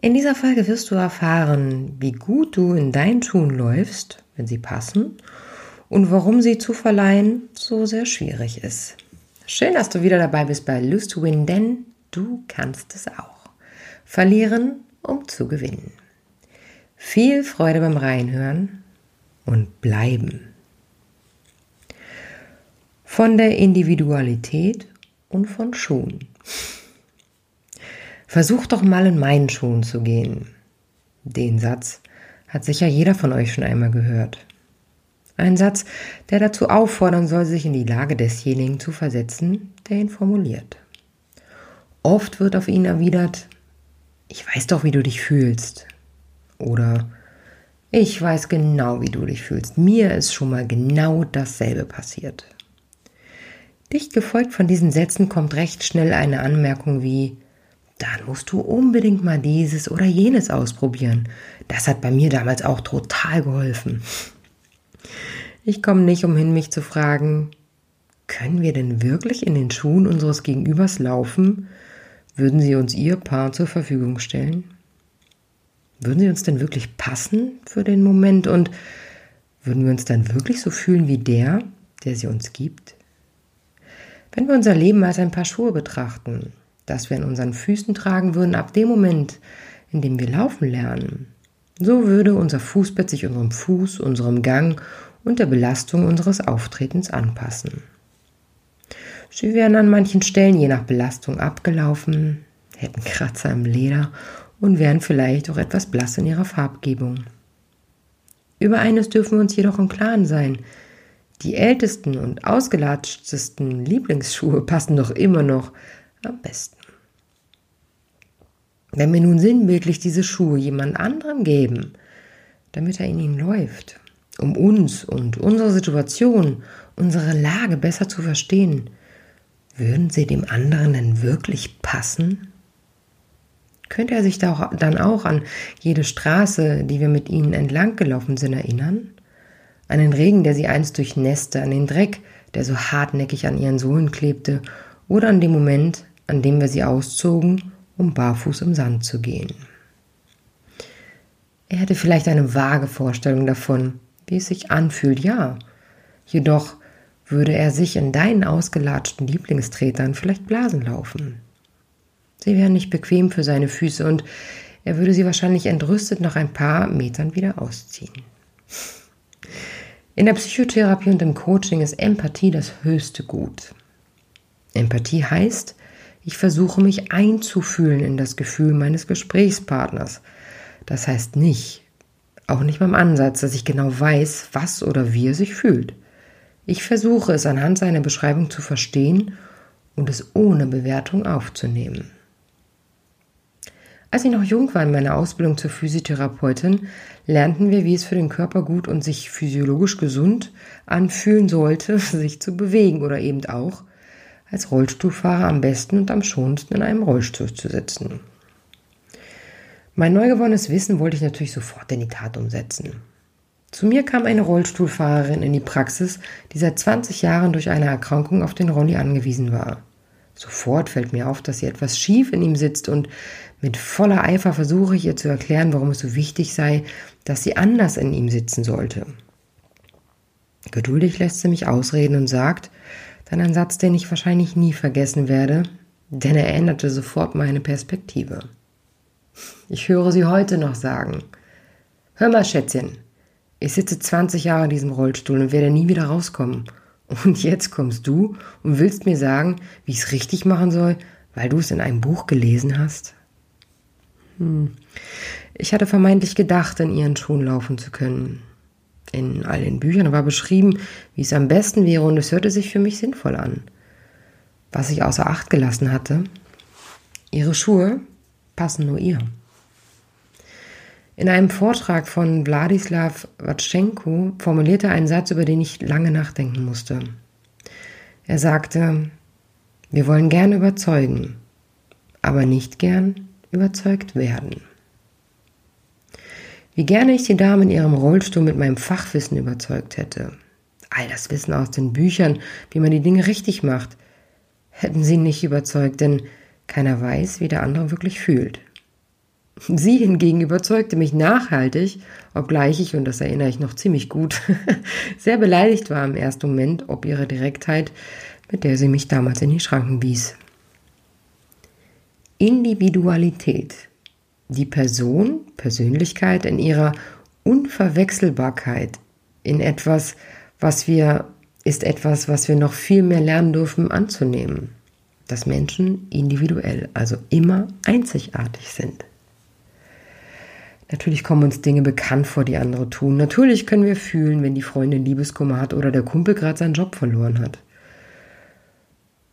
In dieser Folge wirst du erfahren, wie gut du in deinen Schuhen läufst, wenn sie passen, und warum sie zu verleihen so sehr schwierig ist. Schön, dass du wieder dabei bist bei Lose to Win, denn du kannst es auch. Verlieren um zu gewinnen. Viel Freude beim Reinhören und bleiben. Von der Individualität und von Schuhen. Versuch doch mal in meinen Schuhen zu gehen. Den Satz hat sicher jeder von euch schon einmal gehört. Ein Satz, der dazu auffordern soll, sich in die Lage desjenigen zu versetzen, der ihn formuliert. Oft wird auf ihn erwidert, ich weiß doch, wie du dich fühlst. Oder ich weiß genau, wie du dich fühlst. Mir ist schon mal genau dasselbe passiert. Dicht gefolgt von diesen Sätzen kommt recht schnell eine Anmerkung wie, dann musst du unbedingt mal dieses oder jenes ausprobieren. Das hat bei mir damals auch total geholfen. Ich komme nicht umhin, mich zu fragen, können wir denn wirklich in den Schuhen unseres Gegenübers laufen, würden Sie uns Ihr Paar zur Verfügung stellen? Würden Sie uns denn wirklich passen für den Moment und würden wir uns dann wirklich so fühlen wie der, der sie uns gibt? Wenn wir unser Leben als ein Paar Schuhe betrachten, das wir an unseren Füßen tragen würden, ab dem Moment, in dem wir laufen lernen, so würde unser Fußbett sich unserem Fuß, unserem Gang und der Belastung unseres Auftretens anpassen. Sie wären an manchen Stellen je nach Belastung abgelaufen, hätten Kratzer im Leder und wären vielleicht auch etwas blass in ihrer Farbgebung. Über eines dürfen wir uns jedoch im Klaren sein. Die ältesten und ausgelatschtesten Lieblingsschuhe passen doch immer noch am besten. Wenn wir nun sinnbildlich diese Schuhe jemand anderem geben, damit er in ihnen läuft, um uns und unsere Situation, unsere Lage besser zu verstehen, würden sie dem anderen denn wirklich passen? Könnte er sich da dann auch an jede Straße, die wir mit ihnen entlang gelaufen sind, erinnern? An den Regen, der sie einst durchnässte, an den Dreck, der so hartnäckig an ihren Sohlen klebte, oder an dem Moment, an dem wir sie auszogen, um barfuß im Sand zu gehen. Er hätte vielleicht eine vage Vorstellung davon, wie es sich anfühlt, ja. Jedoch würde er sich in deinen ausgelatschten Lieblingstretern vielleicht Blasen laufen. Sie wären nicht bequem für seine Füße und er würde sie wahrscheinlich entrüstet nach ein paar Metern wieder ausziehen. In der Psychotherapie und im Coaching ist Empathie das höchste Gut. Empathie heißt, ich versuche mich einzufühlen in das Gefühl meines Gesprächspartners. Das heißt nicht, auch nicht beim Ansatz, dass ich genau weiß, was oder wie er sich fühlt. Ich versuche es anhand seiner Beschreibung zu verstehen und es ohne Bewertung aufzunehmen. Als ich noch jung war in meiner Ausbildung zur Physiotherapeutin, lernten wir, wie es für den Körper gut und sich physiologisch gesund anfühlen sollte, sich zu bewegen oder eben auch als Rollstuhlfahrer am besten und am schonendsten in einem Rollstuhl zu sitzen. Mein neu gewonnenes Wissen wollte ich natürlich sofort in die Tat umsetzen. Zu mir kam eine Rollstuhlfahrerin in die Praxis, die seit 20 Jahren durch eine Erkrankung auf den Rolli angewiesen war. Sofort fällt mir auf, dass sie etwas schief in ihm sitzt und mit voller Eifer versuche ich ihr zu erklären, warum es so wichtig sei, dass sie anders in ihm sitzen sollte. Geduldig lässt sie mich ausreden und sagt, dann ein Satz, den ich wahrscheinlich nie vergessen werde, denn er änderte sofort meine Perspektive. Ich höre sie heute noch sagen, Hör mal, Schätzchen, ich sitze 20 Jahre in diesem Rollstuhl und werde nie wieder rauskommen. Und jetzt kommst du und willst mir sagen, wie ich es richtig machen soll, weil du es in einem Buch gelesen hast? Hm. Ich hatte vermeintlich gedacht, in ihren Schuhen laufen zu können. In all den Büchern war beschrieben, wie es am besten wäre und es hörte sich für mich sinnvoll an. Was ich außer Acht gelassen hatte, ihre Schuhe passen nur ihr. In einem Vortrag von Wladislaw Watschenko formulierte er einen Satz, über den ich lange nachdenken musste. Er sagte, wir wollen gern überzeugen, aber nicht gern überzeugt werden. Wie gerne ich die Dame in ihrem Rollstuhl mit meinem Fachwissen überzeugt hätte. All das Wissen aus den Büchern, wie man die Dinge richtig macht, hätten sie nicht überzeugt, denn keiner weiß, wie der andere wirklich fühlt. Sie hingegen überzeugte mich nachhaltig, obgleich ich, und das erinnere ich noch ziemlich gut, sehr beleidigt war im ersten Moment ob ihrer Direktheit, mit der sie mich damals in die Schranken wies. Individualität. Die Person, Persönlichkeit in ihrer Unverwechselbarkeit, in etwas, was wir, ist etwas, was wir noch viel mehr lernen dürfen anzunehmen. Dass Menschen individuell, also immer einzigartig sind. Natürlich kommen uns Dinge bekannt vor, die andere tun. Natürlich können wir fühlen, wenn die Freundin Liebeskummer hat oder der Kumpel gerade seinen Job verloren hat.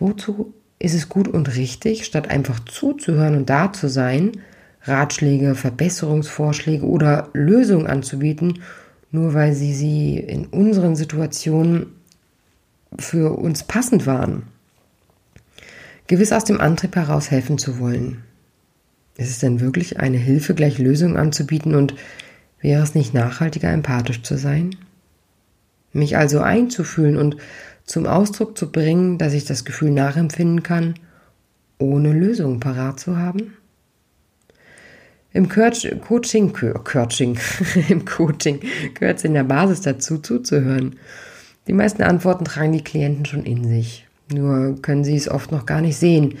Wozu ist es gut und richtig, statt einfach zuzuhören und da zu sein, Ratschläge, Verbesserungsvorschläge oder Lösungen anzubieten, nur weil sie sie in unseren Situationen für uns passend waren? Gewiss aus dem Antrieb heraus helfen zu wollen. Ist es denn wirklich eine Hilfe, gleich Lösungen anzubieten und wäre es nicht nachhaltiger, empathisch zu sein? Mich also einzufühlen und zum Ausdruck zu bringen, dass ich das Gefühl nachempfinden kann, ohne Lösungen parat zu haben? Im Coaching, Coaching, im Coaching gehört es in der Basis dazu, zuzuhören. Die meisten Antworten tragen die Klienten schon in sich. Nur können sie es oft noch gar nicht sehen,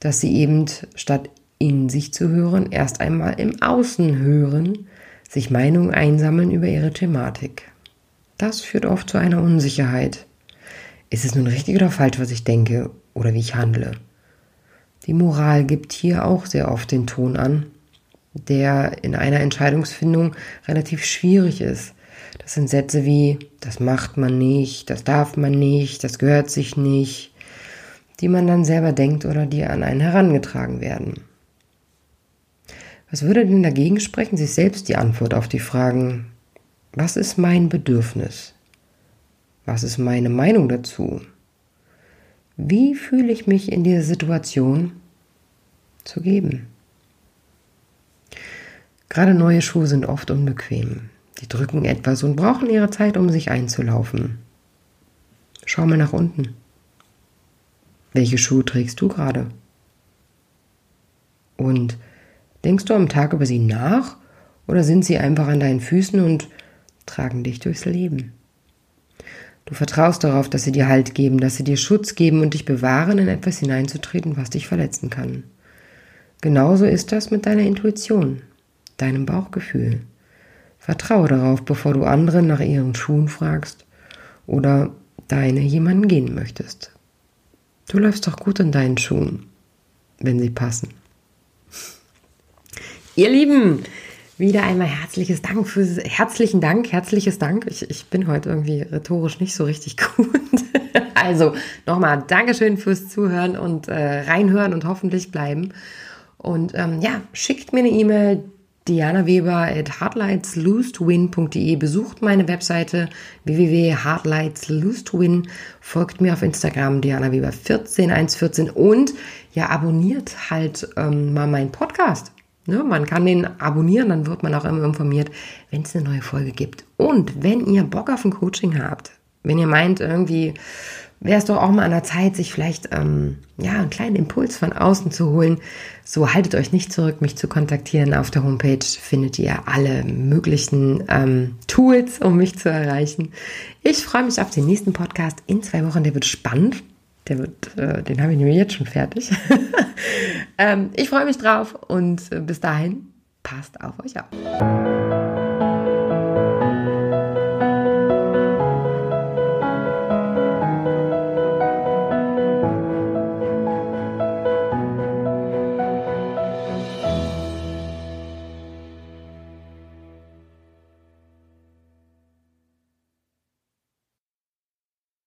dass sie eben statt in sich zu hören, erst einmal im Außen hören, sich Meinungen einsammeln über ihre Thematik. Das führt oft zu einer Unsicherheit. Ist es nun richtig oder falsch, was ich denke oder wie ich handle? Die Moral gibt hier auch sehr oft den Ton an, der in einer Entscheidungsfindung relativ schwierig ist. Das sind Sätze wie, das macht man nicht, das darf man nicht, das gehört sich nicht, die man dann selber denkt oder die an einen herangetragen werden. Was würde denn dagegen sprechen, sich selbst die Antwort auf die Fragen, was ist mein Bedürfnis? Was ist meine Meinung dazu? Wie fühle ich mich in dieser Situation zu geben? Gerade neue Schuhe sind oft unbequem. Die drücken etwas und brauchen ihre Zeit, um sich einzulaufen. Schau mal nach unten. Welche Schuhe trägst du gerade? Und Denkst du am Tag über sie nach oder sind sie einfach an deinen Füßen und tragen dich durchs Leben? Du vertraust darauf, dass sie dir Halt geben, dass sie dir Schutz geben und dich bewahren, in etwas hineinzutreten, was dich verletzen kann. Genauso ist das mit deiner Intuition, deinem Bauchgefühl. Vertraue darauf, bevor du anderen nach ihren Schuhen fragst oder deine jemanden gehen möchtest. Du läufst doch gut in deinen Schuhen, wenn sie passen. Ihr Lieben, wieder einmal herzliches Dank fürs, herzlichen Dank, herzliches Dank. Ich, ich bin heute irgendwie rhetorisch nicht so richtig gut. Also nochmal Dankeschön fürs Zuhören und äh, reinhören und hoffentlich bleiben. Und ähm, ja, schickt mir eine E-Mail, Diana Weber at hardlightslose2win.de. Besucht meine Webseite www.hardlightslose2win. Folgt mir auf Instagram Diana Weber 14114 und ja, abonniert halt ähm, mal meinen Podcast. Ne, man kann den abonnieren, dann wird man auch immer informiert, wenn es eine neue Folge gibt. Und wenn ihr Bock auf ein Coaching habt, wenn ihr meint, irgendwie wäre es doch auch mal an der Zeit, sich vielleicht ähm, ja, einen kleinen Impuls von außen zu holen, so haltet euch nicht zurück, mich zu kontaktieren. Auf der Homepage findet ihr alle möglichen ähm, Tools, um mich zu erreichen. Ich freue mich auf den nächsten Podcast in zwei Wochen, der wird spannend. Der wird, äh, den habe ich nämlich jetzt schon fertig. ähm, ich freue mich drauf und äh, bis dahin, passt auf euch auf.